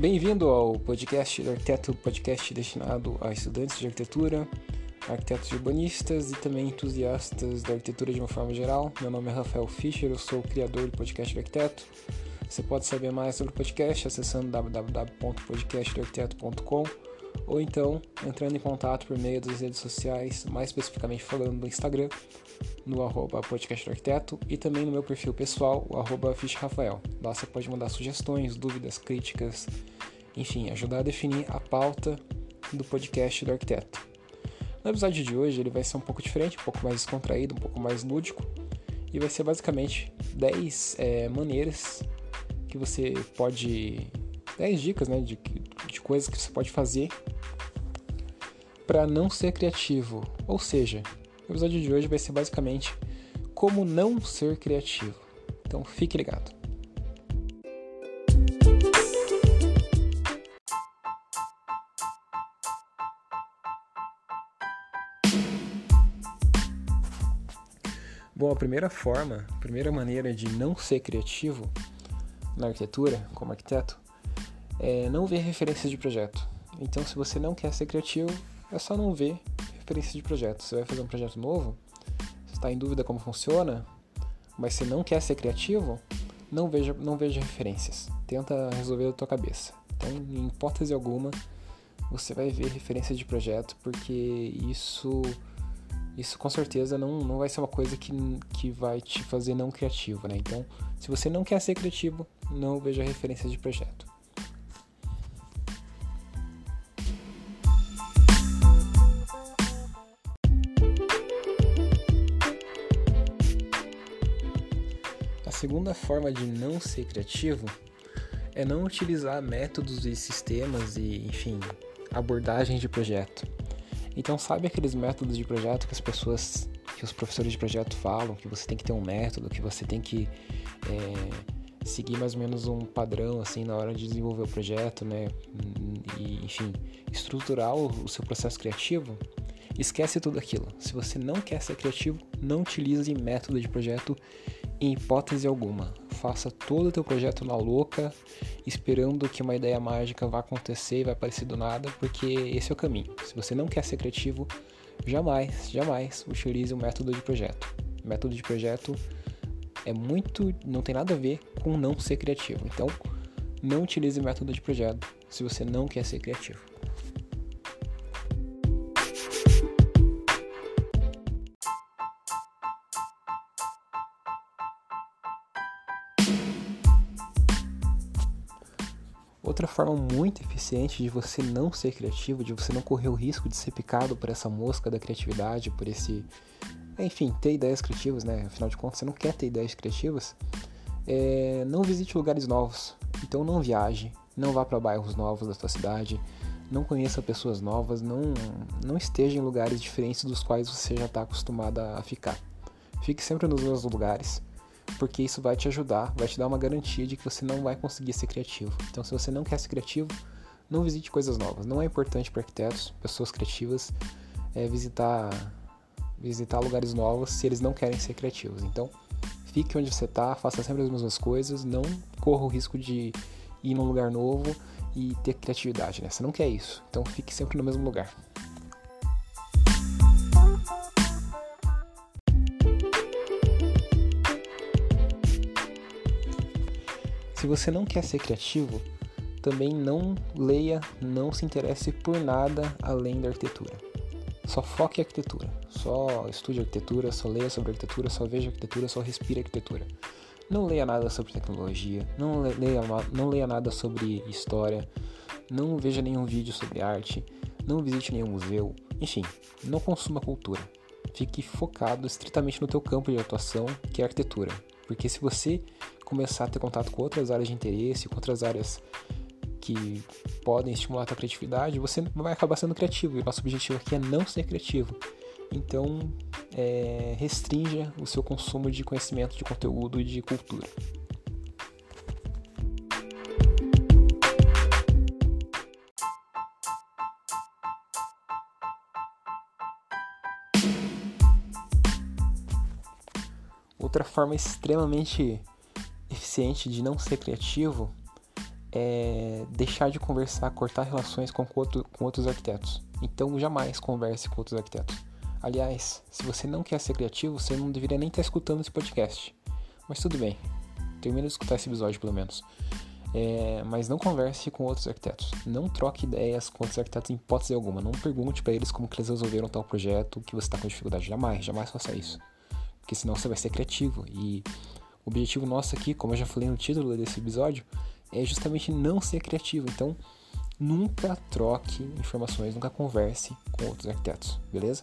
Bem-vindo ao podcast do Arquiteto, podcast destinado a estudantes de arquitetura, arquitetos urbanistas e também entusiastas da arquitetura de uma forma geral. Meu nome é Rafael Fischer, eu sou o criador do podcast do Arquiteto. Você pode saber mais sobre o podcast acessando www.podcastdoarquiteto.com ou então entrando em contato por meio das redes sociais, mais especificamente falando do Instagram, no arroba podcast do arquiteto e também no meu perfil pessoal, o arroba. Lá você pode mandar sugestões, dúvidas, críticas, enfim, ajudar a definir a pauta do podcast do arquiteto. No episódio de hoje ele vai ser um pouco diferente, um pouco mais descontraído, um pouco mais lúdico e vai ser basicamente 10 é, maneiras que você pode 10 dicas né, de coisas que você pode fazer para não ser criativo. Ou seja, o episódio de hoje vai ser basicamente como não ser criativo. Então fique ligado. Bom, a primeira forma, a primeira maneira de não ser criativo na arquitetura, como arquiteto, é não ver referências de projeto. Então, se você não quer ser criativo, é só não ver referências de projeto. Você vai fazer um projeto novo, você está em dúvida como funciona, mas você não quer ser criativo, não veja, não veja referências. Tenta resolver da tua cabeça. Então, em hipótese alguma, você vai ver referências de projeto, porque isso isso com certeza não, não vai ser uma coisa que, que vai te fazer não criativo, né? Então, se você não quer ser criativo, não veja referências de projeto. Segunda forma de não ser criativo é não utilizar métodos e sistemas e, enfim, abordagens de projeto. Então, sabe aqueles métodos de projeto que as pessoas, que os professores de projeto falam, que você tem que ter um método, que você tem que é, seguir mais ou menos um padrão assim na hora de desenvolver o projeto, né? E, enfim, estruturar o, o seu processo criativo. Esquece tudo aquilo. Se você não quer ser criativo, não utilize método de projeto em hipótese alguma faça todo o teu projeto na louca, esperando que uma ideia mágica vá acontecer e vai aparecer do nada, porque esse é o caminho. Se você não quer ser criativo, jamais, jamais utilize o método de projeto. Método de projeto é muito, não tem nada a ver com não ser criativo. Então, não utilize método de projeto se você não quer ser criativo. Outra forma muito eficiente de você não ser criativo, de você não correr o risco de ser picado por essa mosca da criatividade, por esse. Enfim, ter ideias criativas, né? Afinal de contas, você não quer ter ideias criativas. É... Não visite lugares novos. Então, não viaje, não vá para bairros novos da sua cidade, não conheça pessoas novas, não, não esteja em lugares diferentes dos quais você já está acostumado a ficar. Fique sempre nos mesmos lugares porque isso vai te ajudar, vai te dar uma garantia de que você não vai conseguir ser criativo. Então, se você não quer ser criativo, não visite coisas novas. Não é importante para arquitetos, pessoas criativas, é, visitar visitar lugares novos se eles não querem ser criativos. Então, fique onde você está, faça sempre as mesmas coisas, não corra o risco de ir num lugar novo e ter criatividade, né? Você não quer isso. Então, fique sempre no mesmo lugar. Você não quer ser criativo, também não leia, não se interesse por nada além da arquitetura. Só foque em arquitetura, só estude arquitetura, só leia sobre arquitetura, só veja arquitetura, só respire arquitetura. Não leia nada sobre tecnologia, não leia, não leia nada sobre história, não veja nenhum vídeo sobre arte, não visite nenhum museu, enfim, não consuma cultura. Fique focado estritamente no teu campo de atuação, que é arquitetura. Porque se você começar a ter contato com outras áreas de interesse, com outras áreas que podem estimular a tua criatividade, você vai acabar sendo criativo. E nosso objetivo aqui é não ser criativo. Então, é, restrinja o seu consumo de conhecimento, de conteúdo e de cultura. Outra forma extremamente eficiente de não ser criativo é deixar de conversar, cortar relações com, outro, com outros arquitetos. Então jamais converse com outros arquitetos. Aliás, se você não quer ser criativo, você não deveria nem estar escutando esse podcast. Mas tudo bem, termina de escutar esse episódio pelo menos. É, mas não converse com outros arquitetos. Não troque ideias com outros arquitetos em hipótese alguma. Não pergunte para eles como que eles resolveram tal projeto que você está com dificuldade. Jamais, jamais faça isso. Porque senão você vai ser criativo. E o objetivo nosso aqui, como eu já falei no título desse episódio, é justamente não ser criativo. Então, nunca troque informações, nunca converse com outros arquitetos, beleza?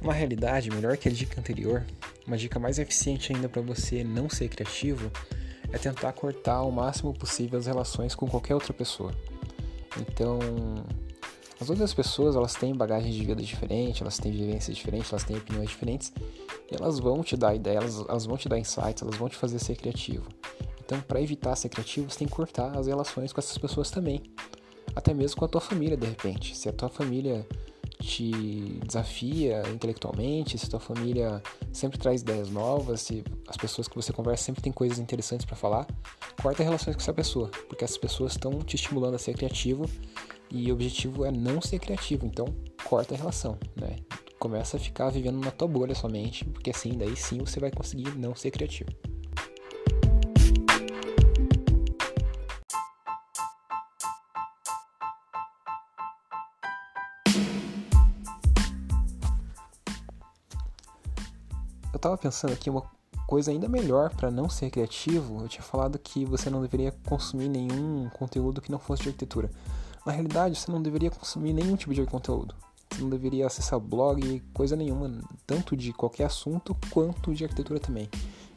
Uma realidade melhor que a dica anterior, uma dica mais eficiente ainda para você não ser criativo, é tentar cortar ao máximo possível as relações com qualquer outra pessoa. Então, as outras pessoas, elas têm bagagens de vida diferentes, elas têm vivências diferentes, elas têm opiniões diferentes, e elas vão te dar ideias, elas, vão te dar insights, elas vão te fazer ser criativo. Então, para evitar ser criativo, você tem que cortar as relações com essas pessoas também. Até mesmo com a tua família, de repente. Se a tua família te desafia intelectualmente, se tua família sempre traz ideias novas, se as pessoas que você conversa sempre têm coisas interessantes para falar, corta relações com essa pessoa, porque essas pessoas estão te estimulando a ser criativo e o objetivo é não ser criativo, então corta a relação, né? Começa a ficar vivendo na tua bolha somente, porque assim, daí sim você vai conseguir não ser criativo. Eu tava pensando aqui uma coisa ainda melhor para não ser criativo. Eu tinha falado que você não deveria consumir nenhum conteúdo que não fosse de arquitetura. Na realidade, você não deveria consumir nenhum tipo de conteúdo. Você não deveria acessar blog, coisa nenhuma, tanto de qualquer assunto quanto de arquitetura também.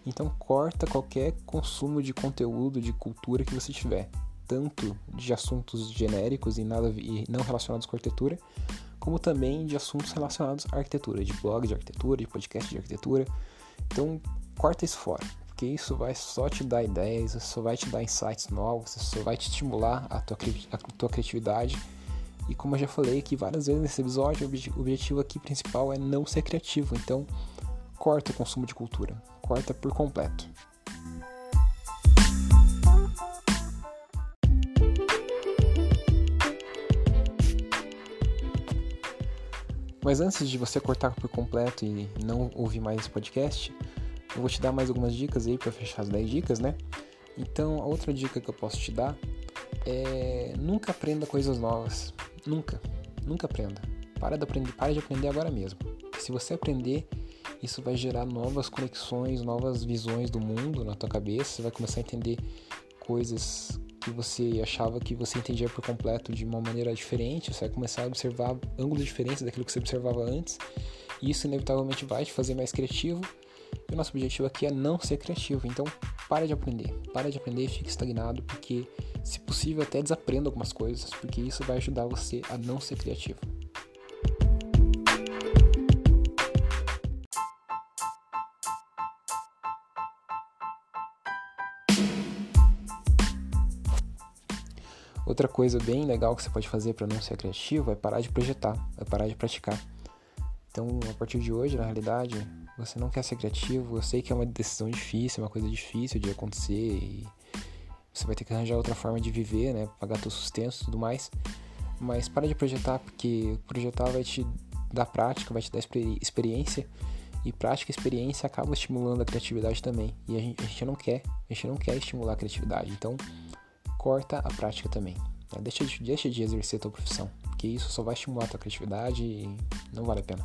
Então corta qualquer consumo de conteúdo, de cultura que você tiver, tanto de assuntos genéricos e, nada, e não relacionados com arquitetura, como também de assuntos relacionados à arquitetura, de blog de arquitetura, de podcast de arquitetura. Então corta isso fora porque isso vai só te dar ideias, só vai te dar insights novos, só vai te estimular a tua, a tua criatividade. E como eu já falei aqui várias vezes nesse episódio, o objetivo aqui principal é não ser criativo. Então, corta o consumo de cultura, corta por completo. Mas antes de você cortar por completo e não ouvir mais esse podcast, eu vou te dar mais algumas dicas aí para fechar as 10 dicas, né? Então, a outra dica que eu posso te dar é nunca aprenda coisas novas. Nunca. Nunca aprenda. Para de aprender, para de aprender agora mesmo. Se você aprender, isso vai gerar novas conexões, novas visões do mundo na tua cabeça, você vai começar a entender coisas que você achava que você entendia por completo de uma maneira diferente, você vai começar a observar ângulos diferentes daquilo que você observava antes. E isso inevitavelmente vai te fazer mais criativo e o nosso objetivo aqui é não ser criativo. Então, para de aprender. Para de aprender e fique estagnado, porque, se possível, até desaprenda algumas coisas, porque isso vai ajudar você a não ser criativo. Outra coisa bem legal que você pode fazer para não ser criativo é parar de projetar, é parar de praticar. Então, a partir de hoje, na realidade, você não quer ser criativo, eu sei que é uma decisão difícil, é uma coisa difícil de acontecer e você vai ter que arranjar outra forma de viver, né? Pagar teu sustento e tudo mais. Mas para de projetar, porque projetar vai te dar prática, vai te dar experiência e prática e experiência acaba estimulando a criatividade também. E a gente, a gente não quer, a gente não quer estimular a criatividade. Então, corta a prática também. Né? Deixa, de, deixa de exercer a tua profissão, porque isso só vai estimular a tua criatividade e não vale a pena.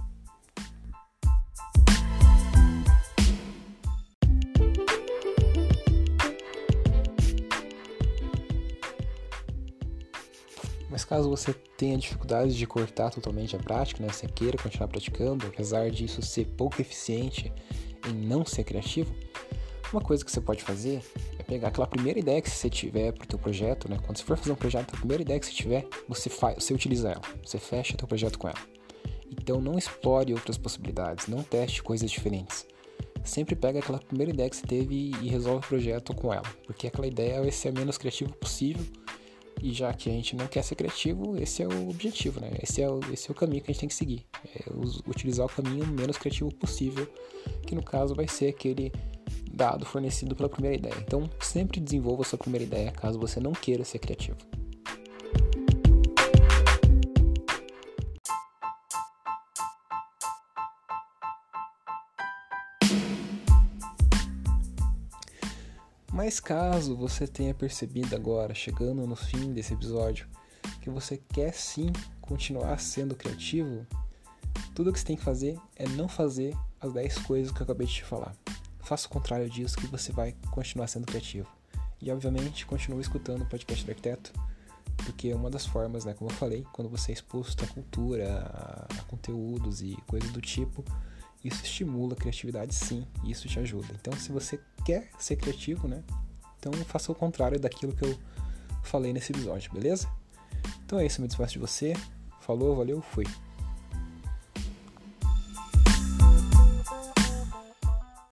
Mas caso você tenha dificuldade de cortar totalmente a prática, né, você queira continuar praticando, apesar disso ser pouco eficiente em não ser criativo, uma coisa que você pode fazer pegar aquela primeira ideia que você tiver para o teu projeto, né? Quando você for fazer um projeto, a primeira ideia que você tiver, você faz, você utiliza ela, você fecha teu projeto com ela. Então não explore outras possibilidades, não teste coisas diferentes. Sempre pega aquela primeira ideia que você teve e resolve o projeto com ela, porque aquela ideia vai ser a menos criativa possível E já que a gente não quer ser criativo, esse é o objetivo, né? Esse é o, esse é o caminho que a gente tem que seguir. É utilizar o caminho menos criativo possível, que no caso vai ser aquele dado fornecido pela primeira ideia. Então, sempre desenvolva sua primeira ideia, caso você não queira ser criativo. Mas caso você tenha percebido agora, chegando no fim desse episódio, que você quer sim continuar sendo criativo, tudo que você tem que fazer é não fazer as 10 coisas que eu acabei de te falar. Faça o contrário disso que você vai continuar sendo criativo. E obviamente continue escutando o podcast do arquiteto, porque uma das formas, né, como eu falei, quando você é exposto à cultura, a conteúdos e coisas do tipo, isso estimula a criatividade sim, e isso te ajuda. Então, se você quer ser criativo, né? Então faça o contrário daquilo que eu falei nesse episódio, beleza? Então é isso, me despeço de você. Falou, valeu, fui.